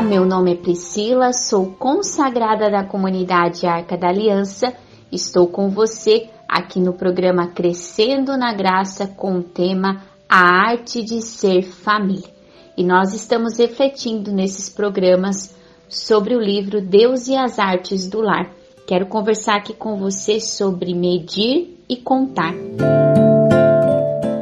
Olá, meu nome é Priscila, sou consagrada da comunidade Arca da Aliança. Estou com você aqui no programa Crescendo na Graça com o tema A Arte de Ser Família. E nós estamos refletindo nesses programas sobre o livro Deus e as Artes do Lar. Quero conversar aqui com você sobre medir e contar.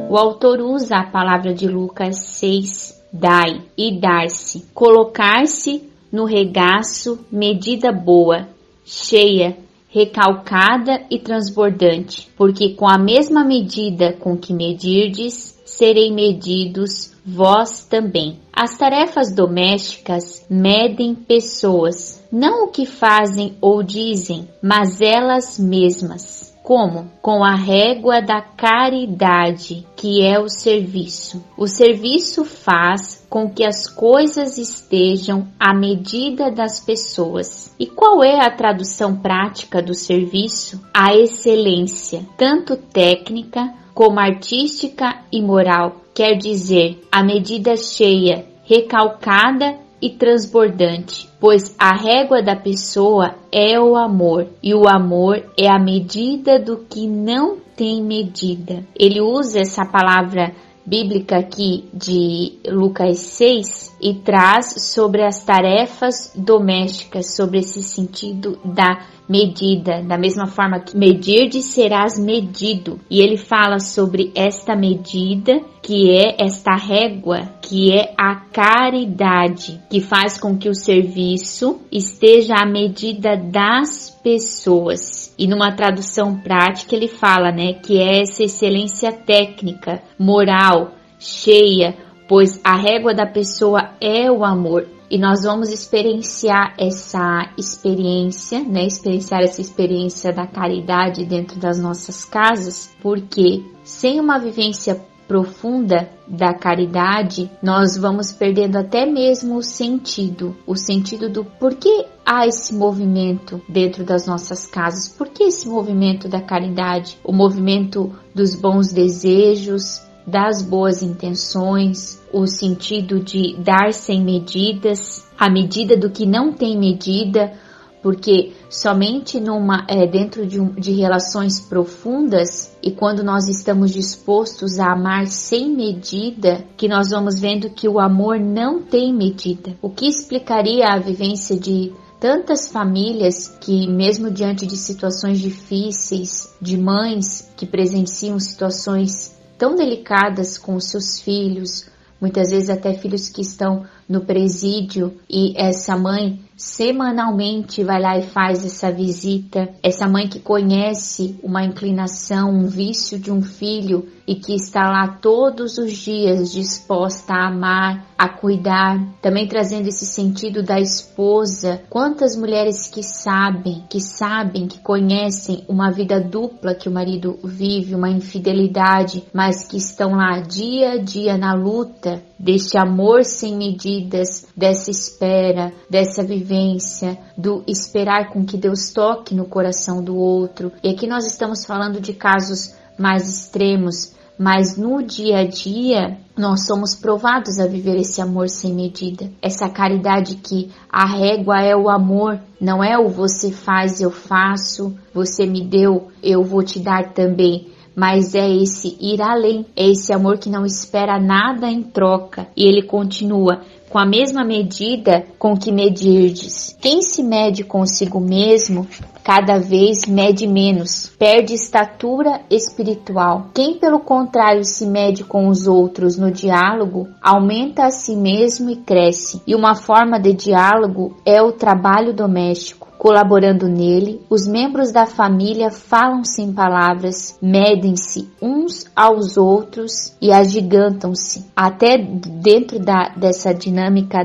O autor usa a palavra de Lucas 6, dai e dar-se, colocar-se no regaço, medida boa, cheia, recalcada e transbordante, porque com a mesma medida com que medirdes, serei medidos vós também. As tarefas domésticas medem pessoas, não o que fazem ou dizem, mas elas mesmas. Como? Com a régua da caridade, que é o serviço. O serviço faz com que as coisas estejam à medida das pessoas. E qual é a tradução prática do serviço? A excelência, tanto técnica como artística e moral. Quer dizer, a medida cheia, recalcada e transbordante, pois a régua da pessoa é o amor, e o amor é a medida do que não tem medida. Ele usa essa palavra bíblica aqui de Lucas 6 e traz sobre as tarefas domésticas, sobre esse sentido da medida, da mesma forma que medir de serás medido. E ele fala sobre esta medida, que é esta régua, que é a caridade, que faz com que o serviço esteja à medida das pessoas. E numa tradução prática ele fala, né, que é essa excelência técnica, moral, cheia, pois a régua da pessoa é o amor e nós vamos experienciar essa experiência, né? Experienciar essa experiência da caridade dentro das nossas casas, porque sem uma vivência profunda da caridade, nós vamos perdendo até mesmo o sentido, o sentido do porquê há esse movimento dentro das nossas casas, por que esse movimento da caridade, o movimento dos bons desejos, das boas intenções, o sentido de dar sem medidas, a medida do que não tem medida, porque somente numa é, dentro de, de relações profundas e quando nós estamos dispostos a amar sem medida, que nós vamos vendo que o amor não tem medida. O que explicaria a vivência de tantas famílias que, mesmo diante de situações difíceis, de mães que presenciam situações tão delicadas com os seus filhos, muitas vezes até filhos que estão no presídio e essa mãe semanalmente vai lá e faz essa visita. Essa mãe que conhece uma inclinação, um vício de um filho e que está lá todos os dias disposta a amar, a cuidar, também trazendo esse sentido da esposa. Quantas mulheres que sabem, que sabem, que conhecem uma vida dupla que o marido vive, uma infidelidade, mas que estão lá dia a dia na luta deste amor sem medidas, dessa espera, dessa vivência, do esperar com que Deus toque no coração do outro. E aqui nós estamos falando de casos mais extremos, mas no dia a dia nós somos provados a viver esse amor sem medida, essa caridade que a régua é o amor, não é o você faz, eu faço, você me deu, eu vou te dar também mas é esse ir além, é esse amor que não espera nada em troca. E ele continua: com a mesma medida com que medirdes. Quem se mede consigo mesmo, cada vez mede menos, perde estatura espiritual. Quem, pelo contrário, se mede com os outros no diálogo, aumenta a si mesmo e cresce. E uma forma de diálogo é o trabalho doméstico. Colaborando nele, os membros da família falam sem palavras, medem-se uns aos outros e agigantam-se. Até dentro da, dessa dinâmica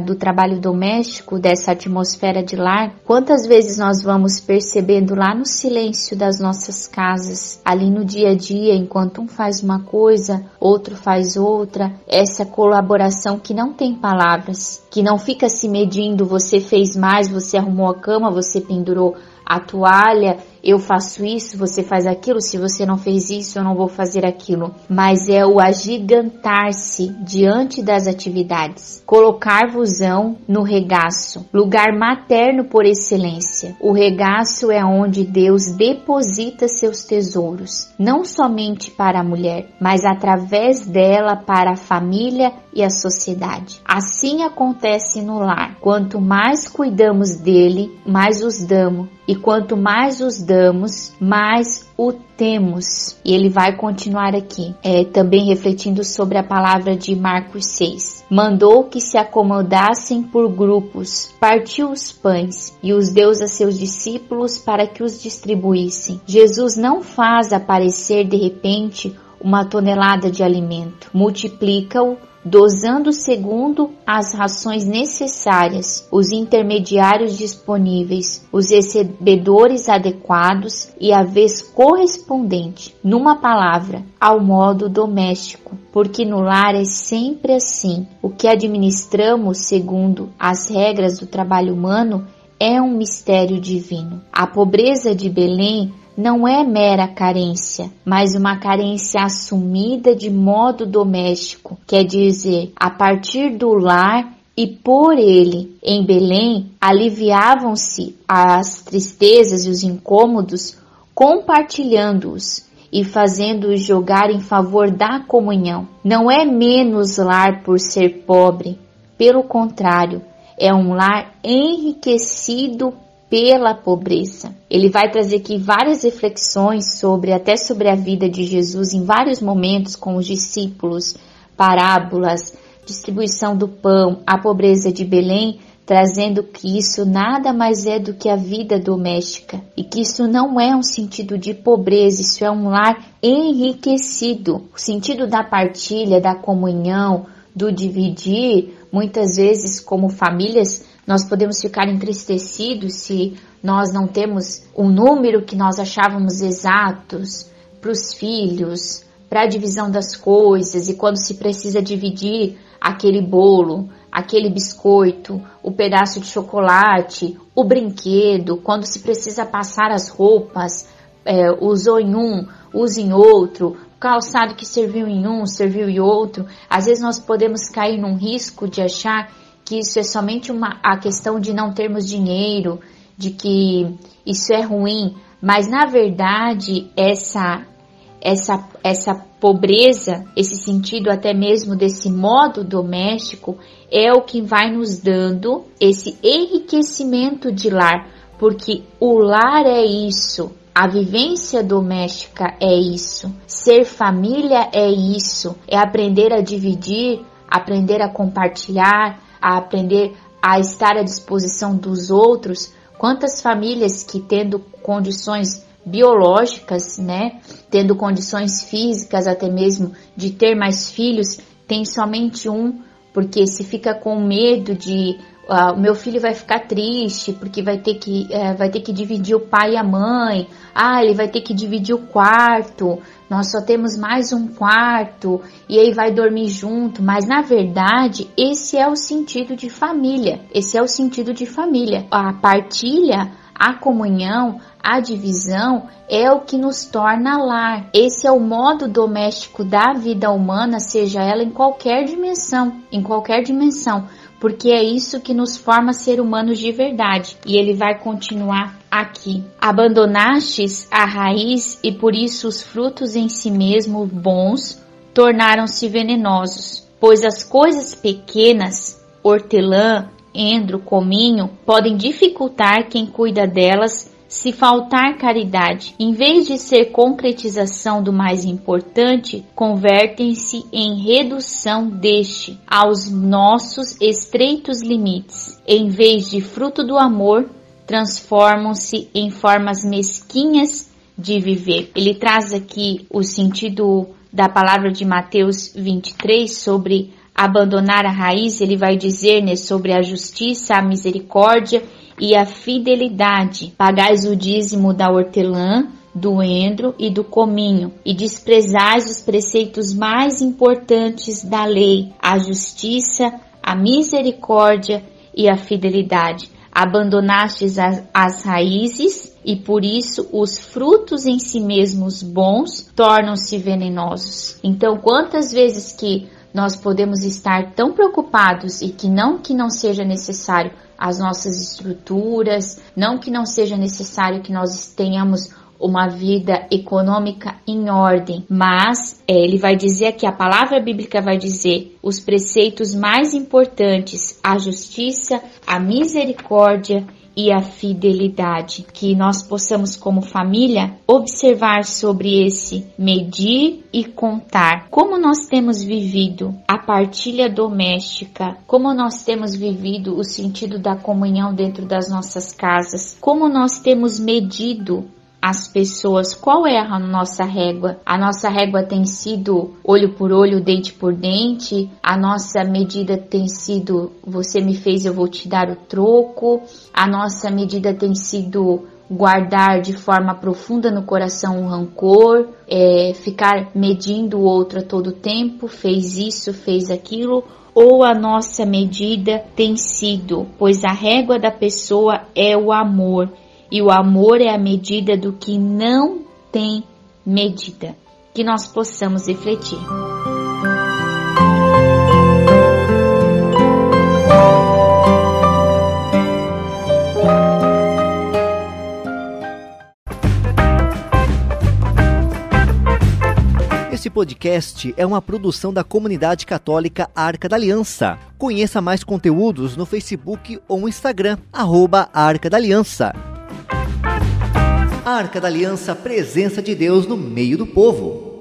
do trabalho doméstico, dessa atmosfera de lar, quantas vezes nós vamos percebendo lá no silêncio das nossas casas, ali no dia a dia, enquanto um faz uma coisa, outro faz outra, essa colaboração que não tem palavras, que não fica se medindo, você fez mais, você arrumou a cama, você pendurou a toalha eu faço isso, você faz aquilo, se você não fez isso, eu não vou fazer aquilo. Mas é o agigantar-se diante das atividades. Colocar-vosão no regaço, lugar materno por excelência. O regaço é onde Deus deposita seus tesouros, não somente para a mulher, mas através dela para a família e a sociedade. Assim acontece no lar. Quanto mais cuidamos dele, mais os damos e quanto mais os damos, mais o temos. E ele vai continuar aqui, é, também refletindo sobre a palavra de Marcos 6. Mandou que se acomodassem por grupos, partiu os pães e os deu a seus discípulos para que os distribuíssem. Jesus não faz aparecer de repente uma tonelada de alimento, multiplica-o dosando segundo as rações necessárias, os intermediários disponíveis, os recebedores adequados e a vez correspondente, numa palavra, ao modo doméstico, porque no lar é sempre assim. O que administramos segundo as regras do trabalho humano é um mistério divino. A pobreza de Belém não é mera carência, mas uma carência assumida de modo doméstico, quer dizer, a partir do lar e por ele. Em Belém, aliviavam-se as tristezas e os incômodos, compartilhando-os e fazendo-os jogar em favor da comunhão. Não é menos lar por ser pobre, pelo contrário, é um lar enriquecido pela pobreza. Ele vai trazer aqui várias reflexões sobre até sobre a vida de Jesus em vários momentos com os discípulos, parábolas, distribuição do pão, a pobreza de Belém, trazendo que isso nada mais é do que a vida doméstica e que isso não é um sentido de pobreza, isso é um lar enriquecido. O sentido da partilha, da comunhão, do dividir, muitas vezes como famílias nós podemos ficar entristecidos se nós não temos um número que nós achávamos exatos para os filhos, para a divisão das coisas e quando se precisa dividir aquele bolo, aquele biscoito, o pedaço de chocolate, o brinquedo, quando se precisa passar as roupas, é, usou em um, usa em outro, calçado que serviu em um, serviu em outro. Às vezes nós podemos cair num risco de achar que isso é somente uma a questão de não termos dinheiro, de que isso é ruim, mas na verdade essa essa essa pobreza, esse sentido até mesmo desse modo doméstico é o que vai nos dando esse enriquecimento de lar, porque o lar é isso, a vivência doméstica é isso, ser família é isso, é aprender a dividir, aprender a compartilhar, a aprender a estar à disposição dos outros, quantas famílias que tendo condições biológicas, né, tendo condições físicas até mesmo de ter mais filhos, tem somente um, porque se fica com medo de ah, o meu filho vai ficar triste porque vai ter que é, vai ter que dividir o pai e a mãe, ah, ele vai ter que dividir o quarto, nós só temos mais um quarto e aí vai dormir junto, mas na verdade esse é o sentido de família, esse é o sentido de família. A partilha, a comunhão, a divisão é o que nos torna lar. Esse é o modo doméstico da vida humana, seja ela em qualquer dimensão, em qualquer dimensão porque é isso que nos forma ser humanos de verdade. E ele vai continuar aqui. Abandonastes a raiz e por isso os frutos em si mesmo bons tornaram-se venenosos, pois as coisas pequenas, hortelã, endro, cominho, podem dificultar quem cuida delas se faltar caridade, em vez de ser concretização do mais importante, convertem-se em redução deste aos nossos estreitos limites. Em vez de fruto do amor, transformam-se em formas mesquinhas de viver. Ele traz aqui o sentido da palavra de Mateus 23 sobre abandonar a raiz, ele vai dizer né, sobre a justiça, a misericórdia e a fidelidade. Pagais o dízimo da hortelã, do endro e do cominho, e desprezais os preceitos mais importantes da lei, a justiça, a misericórdia e a fidelidade. Abandonastes as, as raízes e por isso os frutos em si mesmos bons tornam-se venenosos. Então, quantas vezes que nós podemos estar tão preocupados e que não que não seja necessário as nossas estruturas, não que não seja necessário que nós tenhamos uma vida econômica em ordem, mas é, ele vai dizer que a palavra bíblica vai dizer os preceitos mais importantes, a justiça, a misericórdia e a fidelidade. Que nós possamos, como família, observar sobre esse medir e contar. Como nós temos vivido a partilha doméstica, como nós temos vivido o sentido da comunhão dentro das nossas casas, como nós temos medido as pessoas qual é a nossa régua. A nossa régua tem sido olho por olho, dente por dente. A nossa medida tem sido você me fez, eu vou te dar o troco. A nossa medida tem sido guardar de forma profunda no coração um rancor, é, ficar medindo o outro a todo tempo, fez isso, fez aquilo, ou a nossa medida tem sido, pois a régua da pessoa é o amor e o amor é a medida do que não tem medida. Que nós possamos refletir. Esse podcast é uma produção da comunidade católica Arca da Aliança. Conheça mais conteúdos no Facebook ou Instagram, arroba Arca da Aliança. Arca da Aliança, presença de Deus no meio do povo.